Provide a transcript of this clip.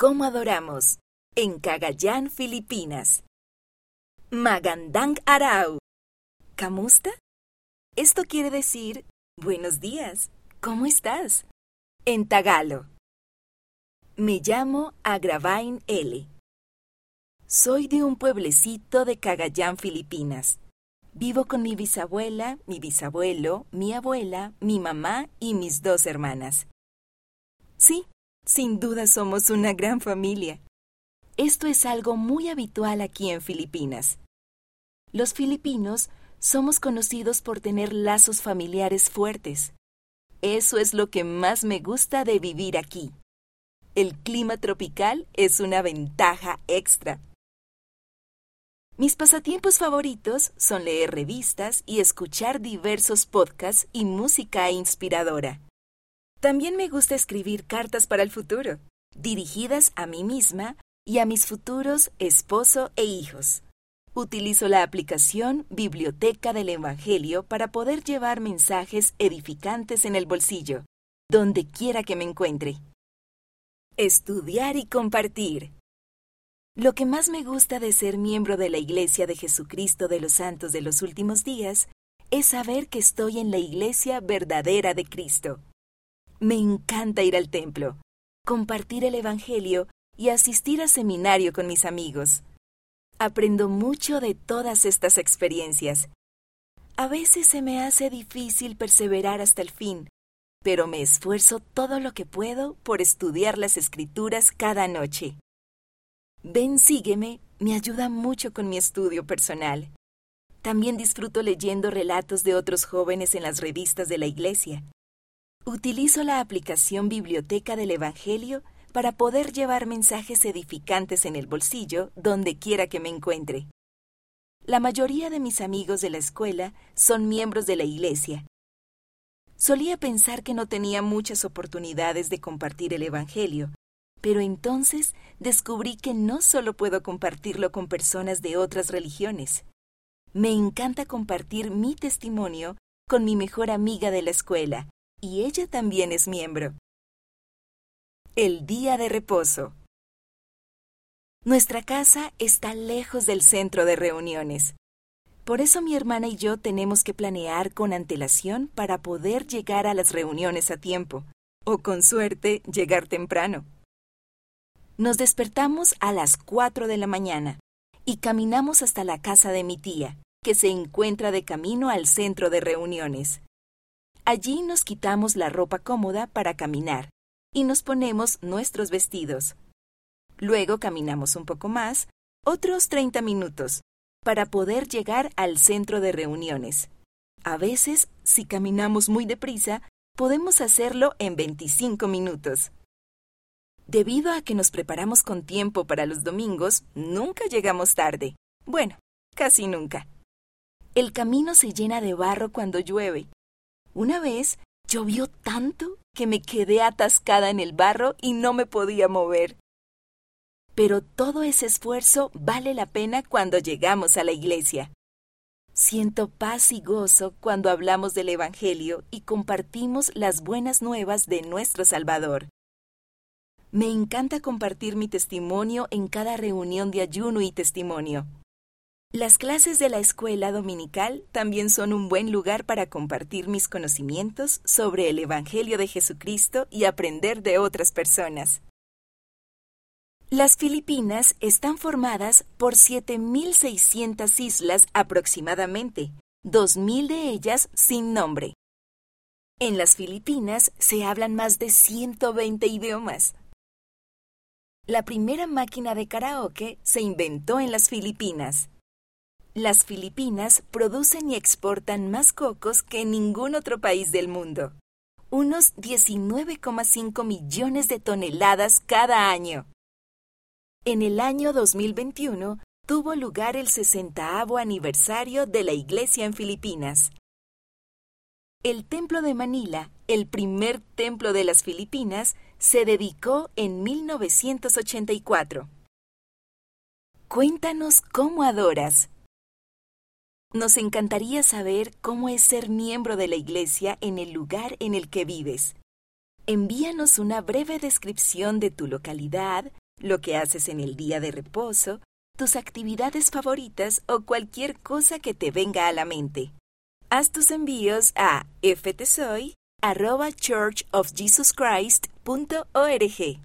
cómo adoramos en Cagayán, Filipinas. Magandang Arau. ¿Kamusta? Esto quiere decir buenos días. ¿Cómo estás? En tagalo. Me llamo Agravain L. Soy de un pueblecito de Cagayán, Filipinas. Vivo con mi bisabuela, mi bisabuelo, mi abuela, mi mamá y mis dos hermanas. Sí, sin duda somos una gran familia. Esto es algo muy habitual aquí en Filipinas. Los filipinos somos conocidos por tener lazos familiares fuertes. Eso es lo que más me gusta de vivir aquí. El clima tropical es una ventaja extra. Mis pasatiempos favoritos son leer revistas y escuchar diversos podcasts y música inspiradora. También me gusta escribir cartas para el futuro, dirigidas a mí misma y a mis futuros esposo e hijos. Utilizo la aplicación Biblioteca del Evangelio para poder llevar mensajes edificantes en el bolsillo, donde quiera que me encuentre. Estudiar y compartir. Lo que más me gusta de ser miembro de la Iglesia de Jesucristo de los Santos de los Últimos Días es saber que estoy en la Iglesia verdadera de Cristo. Me encanta ir al templo, compartir el Evangelio y asistir a seminario con mis amigos. Aprendo mucho de todas estas experiencias. A veces se me hace difícil perseverar hasta el fin, pero me esfuerzo todo lo que puedo por estudiar las escrituras cada noche. Ven, sígueme me ayuda mucho con mi estudio personal. También disfruto leyendo relatos de otros jóvenes en las revistas de la iglesia. Utilizo la aplicación Biblioteca del Evangelio para poder llevar mensajes edificantes en el bolsillo donde quiera que me encuentre. La mayoría de mis amigos de la escuela son miembros de la iglesia. Solía pensar que no tenía muchas oportunidades de compartir el Evangelio, pero entonces descubrí que no solo puedo compartirlo con personas de otras religiones. Me encanta compartir mi testimonio con mi mejor amiga de la escuela, y ella también es miembro. El día de reposo. Nuestra casa está lejos del centro de reuniones. Por eso mi hermana y yo tenemos que planear con antelación para poder llegar a las reuniones a tiempo, o con suerte llegar temprano. Nos despertamos a las 4 de la mañana y caminamos hasta la casa de mi tía, que se encuentra de camino al centro de reuniones. Allí nos quitamos la ropa cómoda para caminar y nos ponemos nuestros vestidos. Luego caminamos un poco más, otros 30 minutos, para poder llegar al centro de reuniones. A veces, si caminamos muy deprisa, podemos hacerlo en 25 minutos. Debido a que nos preparamos con tiempo para los domingos, nunca llegamos tarde. Bueno, casi nunca. El camino se llena de barro cuando llueve. Una vez llovió tanto que me quedé atascada en el barro y no me podía mover. Pero todo ese esfuerzo vale la pena cuando llegamos a la iglesia. Siento paz y gozo cuando hablamos del Evangelio y compartimos las buenas nuevas de nuestro Salvador. Me encanta compartir mi testimonio en cada reunión de ayuno y testimonio. Las clases de la escuela dominical también son un buen lugar para compartir mis conocimientos sobre el Evangelio de Jesucristo y aprender de otras personas. Las Filipinas están formadas por 7.600 islas aproximadamente, 2.000 de ellas sin nombre. En las Filipinas se hablan más de 120 idiomas. La primera máquina de karaoke se inventó en las Filipinas. Las Filipinas producen y exportan más cocos que ningún otro país del mundo. Unos 19,5 millones de toneladas cada año. En el año 2021 tuvo lugar el 60 aniversario de la Iglesia en Filipinas. El Templo de Manila, el primer templo de las Filipinas, se dedicó en 1984. Cuéntanos cómo adoras. Nos encantaría saber cómo es ser miembro de la Iglesia en el lugar en el que vives. Envíanos una breve descripción de tu localidad, lo que haces en el día de reposo, tus actividades favoritas o cualquier cosa que te venga a la mente. Haz tus envíos a ftsoy.churchofjesuschrist.org.